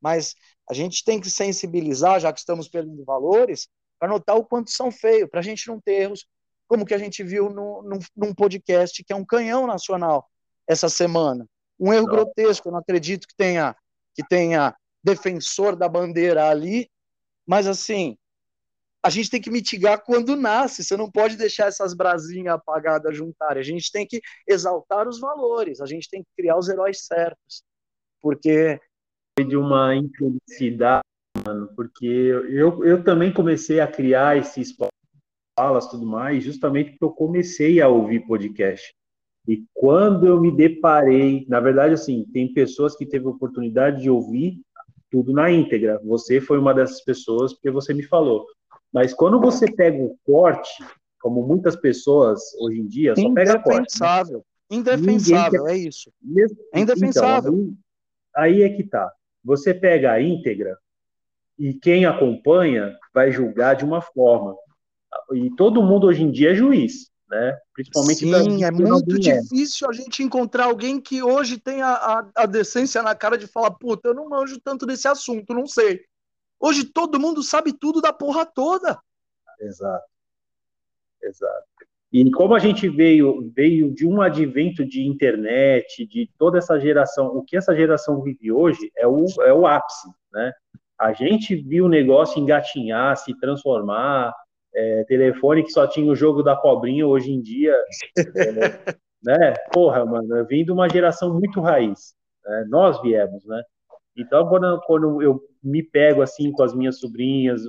Mas a gente tem que sensibilizar, já que estamos perdendo valores, para notar o quanto são feios, para a gente não ter erros, como que a gente viu no, no, num podcast que é um canhão nacional essa semana. Um erro não. grotesco, eu não acredito que tenha, que tenha defensor da bandeira ali, mas assim, a gente tem que mitigar quando nasce, você não pode deixar essas brasinhas apagadas juntarem, a gente tem que exaltar os valores, a gente tem que criar os heróis certos, porque de uma infelicidade, mano, porque eu, eu também comecei a criar esses falas tudo mais, justamente porque eu comecei a ouvir podcast. E quando eu me deparei, na verdade, assim, tem pessoas que teve oportunidade de ouvir tudo na íntegra. Você foi uma dessas pessoas, porque você me falou. Mas quando você pega o corte, como muitas pessoas hoje em dia, só pega corte. Né? Indefensável. Né? Indefensável, quer... é isso. É indefensável. Então, aí, aí é que tá. Você pega a íntegra e quem acompanha vai julgar de uma forma. E todo mundo hoje em dia é juiz né? Principalmente Sim, é muito difícil a gente encontrar alguém que hoje tenha a, a, decência na cara de falar, puta, eu não manjo tanto desse assunto, não sei. Hoje todo mundo sabe tudo da porra toda. Exato. Exato. E como a gente veio veio de um advento de internet, de toda essa geração, o que essa geração vive hoje é o, é o ápice, né? A gente viu o negócio engatinhar, se transformar, é, telefone que só tinha o jogo da cobrinha hoje em dia, é, [laughs] né? Porra, mano, eu vim de uma geração muito raiz. Né? Nós viemos, né? Então, quando, quando eu me pego assim com as minhas sobrinhas,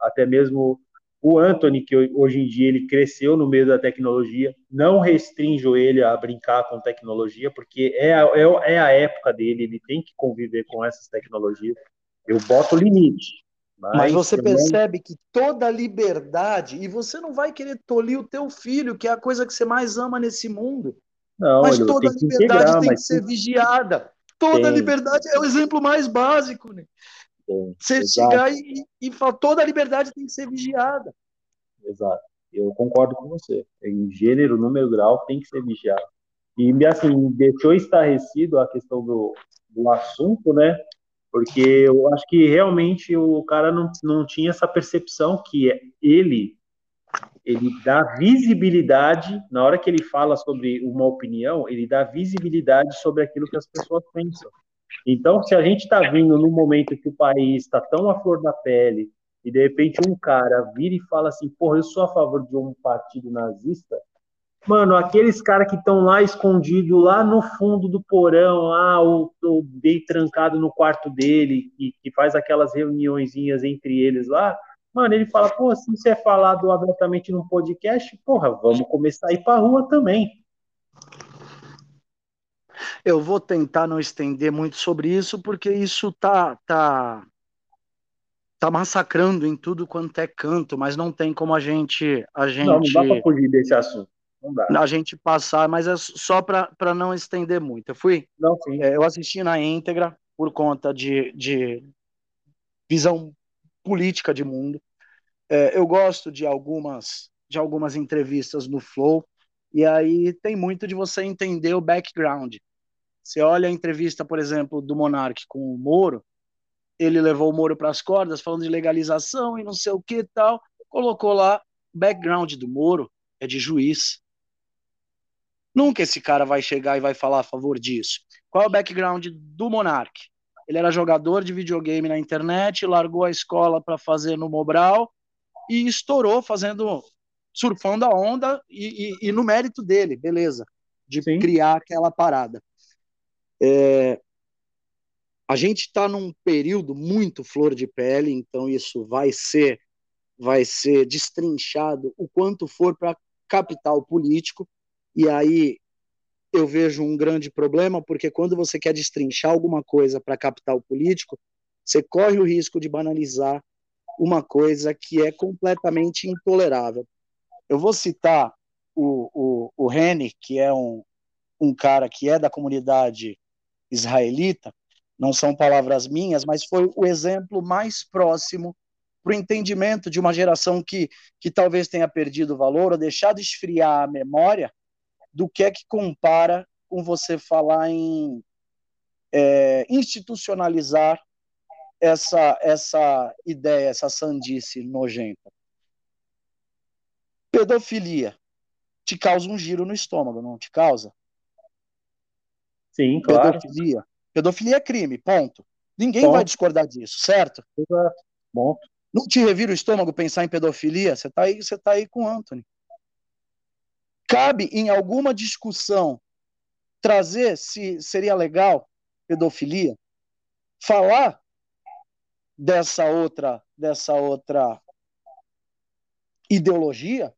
até mesmo o Anthony, que hoje em dia ele cresceu no meio da tecnologia, não restringo ele a brincar com tecnologia, porque é a, é, é a época dele, ele tem que conviver com essas tecnologias. Eu boto limite. Mas, Mas você também... percebe que toda liberdade, e você não vai querer tolir o teu filho, que é a coisa que você mais ama nesse mundo. Não, mas toda liberdade integrar, tem que ser vigiada. Toda tem. liberdade é o exemplo mais básico, né? Tem. Você Exato. chegar e, e falar, toda liberdade tem que ser vigiada. Exato. Eu concordo com você. Em gênero, número, grau, tem que ser vigiado. E, assim, deixou estarrecido a questão do, do assunto, né? Porque eu acho que realmente o cara não, não tinha essa percepção que ele ele dá visibilidade na hora que ele fala sobre uma opinião, ele dá visibilidade sobre aquilo que as pessoas pensam. Então, se a gente está vindo num momento que o país está tão à flor da pele e de repente um cara vira e fala assim, porra, eu sou a favor de um partido nazista, Mano, aqueles caras que estão lá escondidos, lá no fundo do porão, lá o, o bem trancado no quarto dele, e que faz aquelas reuniõezinhas entre eles lá, mano, ele fala, pô, se isso é falado abertamente num podcast, porra, vamos começar a ir pra rua também. Eu vou tentar não estender muito sobre isso, porque isso tá, tá, tá massacrando em tudo quanto é canto, mas não tem como a gente. A gente... Não, não dá pra fugir desse assunto a gente passar, mas é só para não estender muito. Eu fui. Não, é, eu assisti na íntegra por conta de, de visão política de mundo. É, eu gosto de algumas de algumas entrevistas no Flow e aí tem muito de você entender o background. Você olha a entrevista, por exemplo, do Monark com o Moro, ele levou o Moro para as cordas falando de legalização e não sei o que tal, colocou lá background do Moro é de juiz. Nunca esse cara vai chegar e vai falar a favor disso. Qual é o background do Monark? Ele era jogador de videogame na internet, largou a escola para fazer no Mobral e estourou fazendo surfando a onda e, e, e no mérito dele, beleza, de Sim. criar aquela parada. É, a gente está num período muito flor de pele, então isso vai ser vai ser destrinchado o quanto for para capital político e aí eu vejo um grande problema, porque quando você quer destrinchar alguma coisa para capital político, você corre o risco de banalizar uma coisa que é completamente intolerável. Eu vou citar o, o, o Reni, que é um, um cara que é da comunidade israelita, não são palavras minhas, mas foi o exemplo mais próximo para o entendimento de uma geração que, que talvez tenha perdido valor ou deixado esfriar a memória do que é que compara com você falar em é, institucionalizar essa, essa ideia, essa sandice nojenta. Pedofilia te causa um giro no estômago, não te causa? Sim, claro. Pedofilia. Pedofilia é crime, ponto. Ninguém ponto. vai discordar disso, certo? Exato. Ponto. Não te revira o estômago pensar em pedofilia? Você está aí, você tá aí com o Anthony. Cabe em alguma discussão trazer se seria legal pedofilia, falar dessa outra dessa outra ideologia?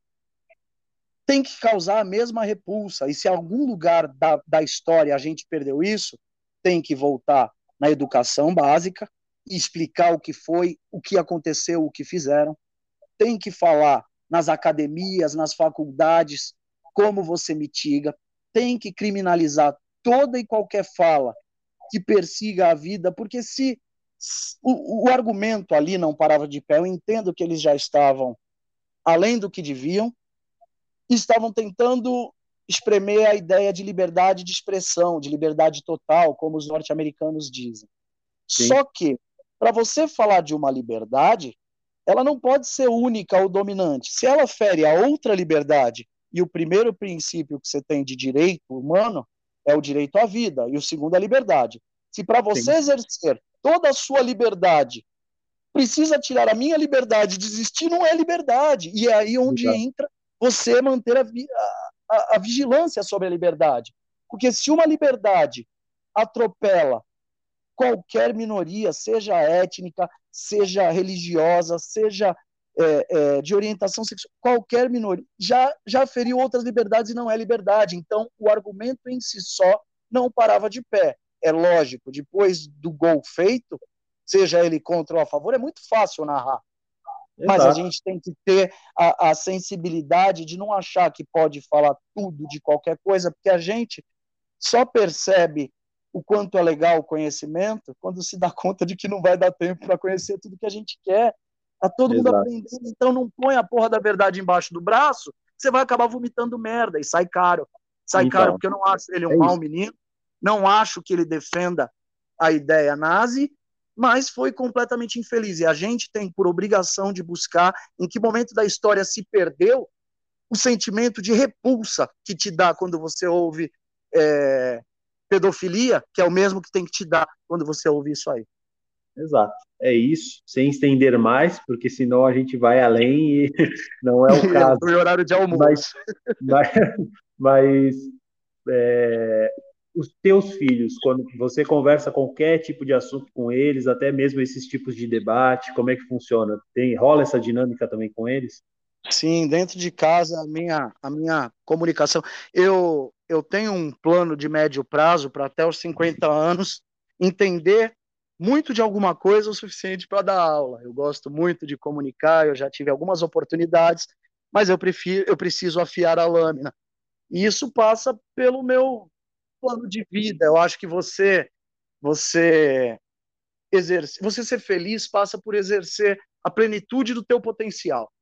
tem que causar a mesma repulsa. E se algum lugar da, da história a gente perdeu isso, tem que voltar na educação básica, explicar o que foi, o que aconteceu, o que fizeram. Tem que falar nas academias, nas faculdades, como você mitiga. Tem que criminalizar toda e qualquer fala que persiga a vida, porque se o, o argumento ali não parava de pé, eu entendo que eles já estavam além do que deviam, estavam tentando espremer a ideia de liberdade de expressão, de liberdade total, como os norte-americanos dizem. Sim. Só que, para você falar de uma liberdade, ela não pode ser única ou dominante. Se ela fere a outra liberdade, e o primeiro princípio que você tem de direito humano é o direito à vida, e o segundo é a liberdade. Se para você Sim. exercer toda a sua liberdade precisa tirar a minha liberdade de existir, não é liberdade. E é aí onde Exato. entra você manter a, a, a vigilância sobre a liberdade. Porque se uma liberdade atropela qualquer minoria, seja étnica, seja religiosa, seja é, é, de orientação sexual, qualquer minoria, já, já feriu outras liberdades e não é liberdade. Então, o argumento em si só não parava de pé. É lógico, depois do gol feito, seja ele contra ou a favor, é muito fácil narrar. Mas a gente tem que ter a, a, sensibilidade de não achar que pode falar tudo de qualquer coisa, porque a gente só percebe o quanto é legal o conhecimento quando se dá [laughs] conta de que não vai dar tempo para conhecer tudo que a gente quer. Tá todo Exato. mundo aprendendo, então não põe a porra da verdade embaixo do braço, você vai acabar vomitando merda e sai caro. Sai então, caro porque eu não acho ele um é mau menino, não acho que ele defenda a ideia nazi mas foi completamente infeliz. E a gente tem por obrigação de buscar em que momento da história se perdeu o sentimento de repulsa que te dá quando você ouve é, pedofilia, que é o mesmo que tem que te dar quando você ouve isso aí. Exato, é isso, sem estender mais, porque senão a gente vai além e [laughs] não é o [laughs] caso. é o horário de almoço. Mas, mas, [laughs] mas é, os teus filhos, quando você conversa qualquer tipo de assunto com eles, até mesmo esses tipos de debate, como é que funciona? Tem rola essa dinâmica também com eles? Sim, dentro de casa a minha a minha comunicação, eu eu tenho um plano de médio prazo para até os 50 anos entender muito de alguma coisa o suficiente para dar aula. Eu gosto muito de comunicar, eu já tive algumas oportunidades, mas eu prefiro eu preciso afiar a lâmina. E isso passa pelo meu plano de vida. Eu acho que você você exerce, você ser feliz passa por exercer a plenitude do teu potencial.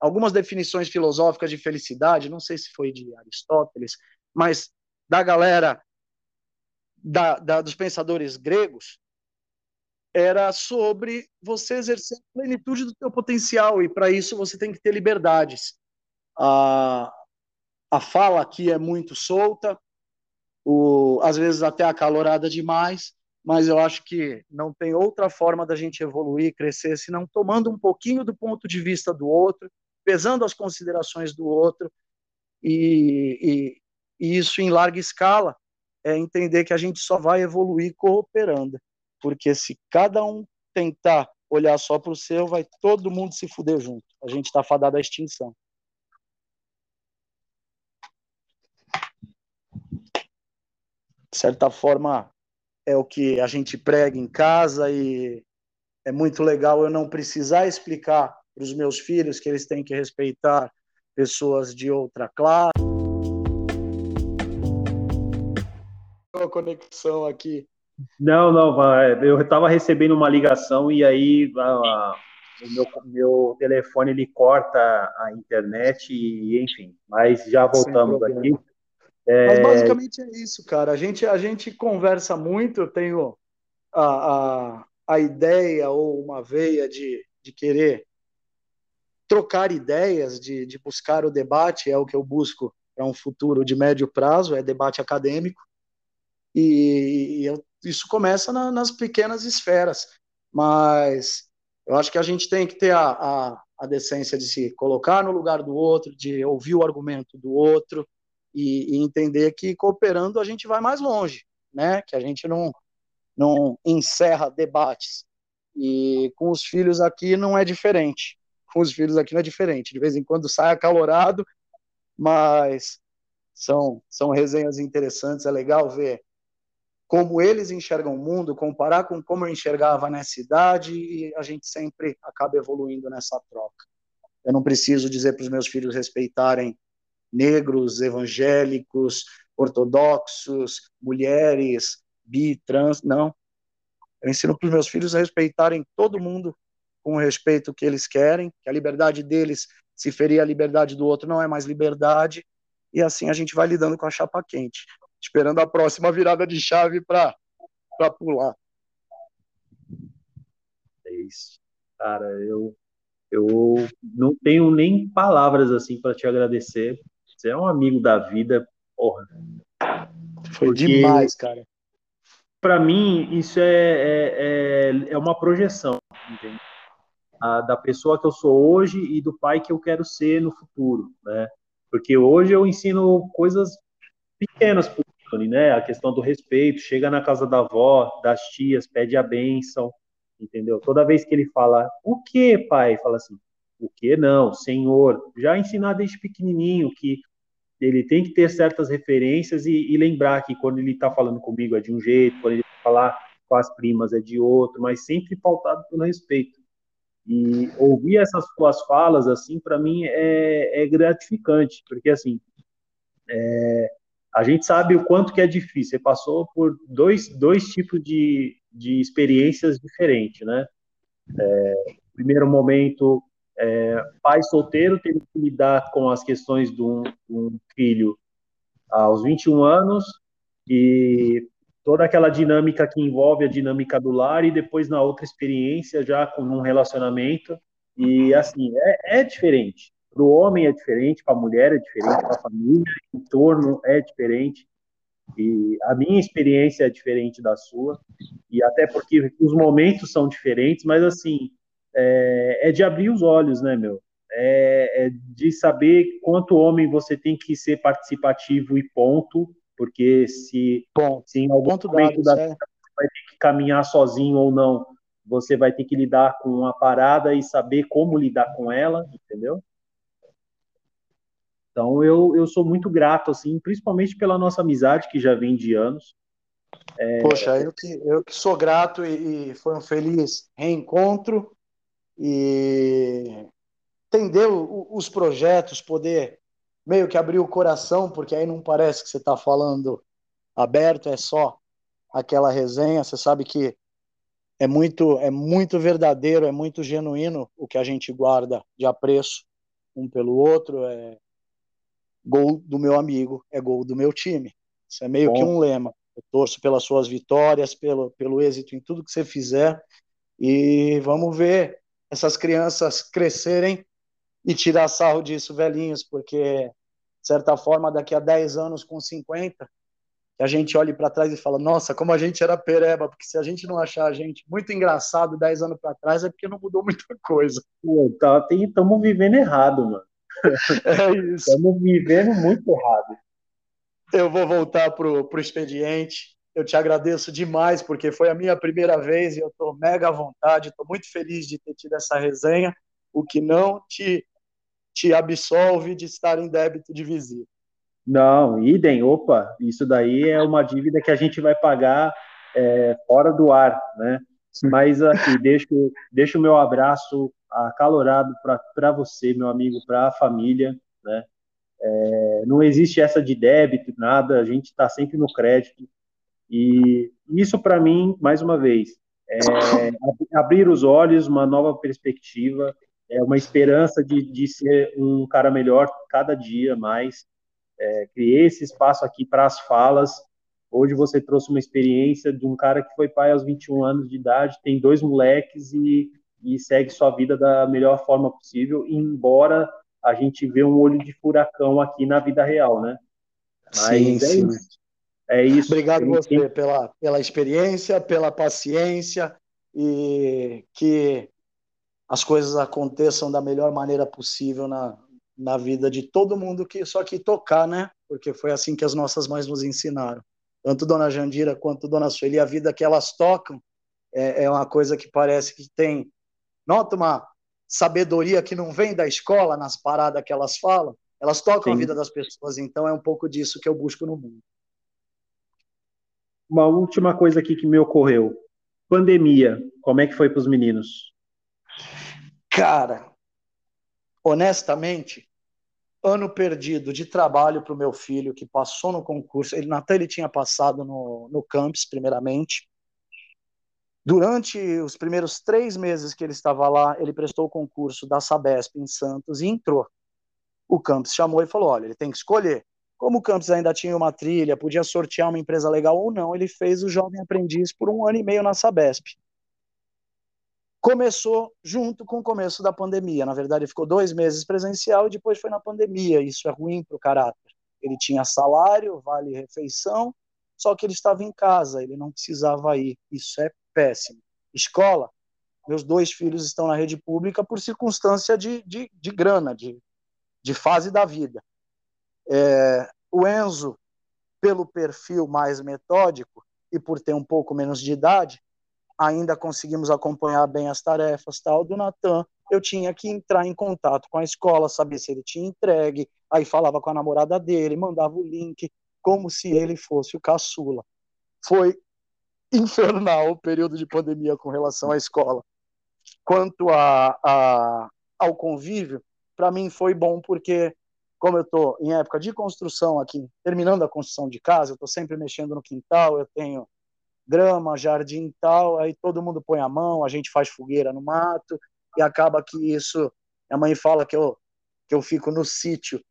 Algumas definições filosóficas de felicidade, não sei se foi de Aristóteles, mas da galera da, da, dos pensadores gregos, era sobre você exercer a plenitude do teu potencial e para isso você tem que ter liberdades. A, a fala aqui é muito solta, o, às vezes até acalorada demais, mas eu acho que não tem outra forma da gente evoluir, crescer, senão tomando um pouquinho do ponto de vista do outro, pesando as considerações do outro, e, e, e isso em larga escala é entender que a gente só vai evoluir cooperando, porque se cada um tentar olhar só para o seu, vai todo mundo se fuder junto. A gente está fadado à extinção. de certa forma, é o que a gente prega em casa e é muito legal eu não precisar explicar para os meus filhos que eles têm que respeitar pessoas de outra classe. Uma conexão aqui. Não, não, eu estava recebendo uma ligação e aí a, o meu, meu telefone ele corta a internet e enfim, mas já voltamos aqui. É... Mas basicamente é isso, cara. A gente, a gente conversa muito, eu tenho a, a, a ideia ou uma veia de, de querer trocar ideias, de, de buscar o debate, é o que eu busco para um futuro de médio prazo, é debate acadêmico. E, eu, isso começa na, nas pequenas esferas, mas eu acho que a gente tem que ter a, a, a decência de se colocar no lugar do outro, de ouvir o argumento do outro, e, e, entender que cooperando a gente vai mais longe, né? Que a gente não não encerra debates. E com os filhos aqui não é diferente. Com os filhos aqui não é diferente. De vez em quando sai acalorado, mas são, são resenhas interessantes, é legal ver como eles enxergam o mundo, comparar com como eu enxergava nessa idade, e a gente sempre acaba evoluindo nessa troca. Eu não preciso dizer para os meus filhos respeitarem negros, evangélicos, ortodoxos, mulheres, bi, trans, não. Eu ensino para os meus filhos a respeitarem todo mundo com o respeito que eles querem, que a liberdade deles, se ferir a liberdade do outro, não é mais liberdade, e assim a gente vai lidando com a chapa quente esperando a próxima virada de chave para pular. É isso. Cara, eu, eu não tenho nem palavras assim para te agradecer. Você é um amigo da vida, porra. Foi Porque, demais, cara. Para mim, isso é, é, é, é, uma projeção? A, da pessoa que eu sou hoje e do pai que eu quero ser no futuro, né? Porque hoje eu ensino coisas pequenas pro Tony, né? A questão do respeito, chega na casa da avó, das tias, pede a bênção, entendeu? Toda vez que ele fala, o que, pai? Fala assim, o que não, senhor. Já ensinar desde pequenininho que ele tem que ter certas referências e, e lembrar que quando ele está falando comigo é de um jeito, quando ele falar com as primas é de outro, mas sempre pautado pelo respeito. E ouvir essas suas falas, assim, para mim é, é, gratificante, porque, assim, é, a gente sabe o quanto que é difícil. Você passou por dois, dois tipos de, de experiências diferentes, né? É, primeiro momento, é, pai solteiro teve que lidar com as questões de um, de um, filho aos 21 anos e toda aquela dinâmica que envolve a dinâmica do lar e depois na outra experiência já com um relacionamento e assim é, é diferente para o homem é diferente, para a mulher é diferente, para a família, o entorno é diferente. E a minha experiência é diferente da sua, e até porque os momentos são diferentes, mas assim, é, é de abrir os olhos, né, meu? É, é, de saber quanto homem você tem que ser participativo e ponto, porque se, Bom, se em algum momento da vida você vai ter que caminhar sozinho ou não, você vai ter que lidar com uma parada e saber como lidar com ela, entendeu? Então eu, eu sou muito grato, assim, principalmente pela nossa amizade que já vem de anos. É... Poxa, eu que, eu que sou grato e, e foi um feliz reencontro e entender os projetos, poder meio que abrir o coração, porque aí não parece que você está falando aberto, é só aquela resenha. Você sabe que é muito, é muito verdadeiro, é muito genuíno o que a gente guarda de apreço um pelo outro. É, gol do meu amigo é gol do meu time. Isso é meio Bom. que um lema. Eu torço pelas suas vitórias, pelo, pelo êxito em tudo que você fizer. E vamos ver essas crianças crescerem e tirar sarro disso, velhinhos, porque, de certa forma, daqui a 10 anos, com 50, que a gente olhe para trás e fala: nossa, como a gente era pereba, porque se a gente não achar a gente muito engraçado 10 anos para trás, é porque não mudou muita coisa. Estamos tá, vivendo errado, mano. [laughs] É isso. Estamos vivendo muito errado. Eu vou voltar pro, pro expediente. Eu te agradeço demais, porque foi a minha primeira vez e eu estou mega à vontade. Estou muito feliz de ter tido essa resenha, o que não te, te absolve de estar em débito de visita. Não, idem, opa, isso daí é uma dívida que a gente vai pagar é, fora do ar, né? Mas aqui, deixo, deixo o meu abraço acalorado para você, meu amigo, para a família, né? É, não existe essa de débito, nada, a gente está sempre no crédito. E isso, para mim, mais uma vez, é abrir os olhos, uma nova perspectiva, é uma esperança de, de ser um cara melhor cada dia mais. É, criei esse espaço aqui para as falas. Hoje você trouxe uma experiência de um cara que foi pai aos 21 anos de idade, tem dois moleques e e segue sua vida da melhor forma possível, embora a gente vê um olho de furacão aqui na vida real, né? Mas sim, é sim. isso. É isso. Obrigado você tem... pela, pela experiência, pela paciência e que as coisas aconteçam da melhor maneira possível na, na vida de todo mundo que só que tocar, né? Porque foi assim que as nossas mães nos ensinaram. Tanto Dona Jandira quanto Dona Sueli, a vida que elas tocam é, é uma coisa que parece que tem Nota uma sabedoria que não vem da escola nas paradas que elas falam. Elas tocam Sim. a vida das pessoas, então é um pouco disso que eu busco no mundo. Uma última coisa aqui que me ocorreu. Pandemia, como é que foi para os meninos? Cara, honestamente, ano perdido de trabalho para o meu filho, que passou no concurso. Ele, até ele tinha passado no, no campus, primeiramente. Durante os primeiros três meses que ele estava lá, ele prestou o concurso da Sabesp em Santos e entrou. O campus chamou e falou: olha, ele tem que escolher. Como o campus ainda tinha uma trilha, podia sortear uma empresa legal ou não, ele fez o jovem aprendiz por um ano e meio na Sabesp começou junto com o começo da pandemia. Na verdade, ficou dois meses presencial e depois foi na pandemia. Isso é ruim para o caráter. Ele tinha salário, vale refeição, só que ele estava em casa, ele não precisava ir. Isso é péssimo. Escola, meus dois filhos estão na rede pública por circunstância de, de, de grana, de, de fase da vida. É, o Enzo, pelo perfil mais metódico e por ter um pouco menos de idade, ainda conseguimos acompanhar bem as tarefas tal do Natan, eu tinha que entrar em contato com a escola, saber se ele tinha entregue, aí falava com a namorada dele, mandava o link, como se ele fosse o caçula. Foi infernal o período de pandemia com relação à escola. Quanto a, a ao convívio, para mim foi bom porque, como eu estou em época de construção aqui, terminando a construção de casa, eu estou sempre mexendo no quintal, eu tenho grama, jardim tal, aí todo mundo põe a mão, a gente faz fogueira no mato, e acaba que isso, a mãe fala que eu, que eu fico no sítio,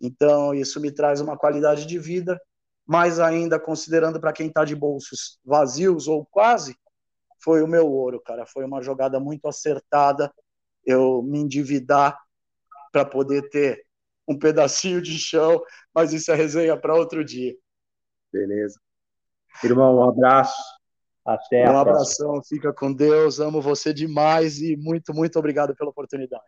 então isso me traz uma qualidade de vida, mais ainda considerando para quem está de bolsos vazios ou quase, foi o meu ouro, cara, foi uma jogada muito acertada, eu me endividar para poder ter um pedacinho de chão, mas isso é resenha para outro dia. Beleza. Irmão, um abraço. Até um abração, fica com Deus, amo você demais e muito, muito obrigado pela oportunidade.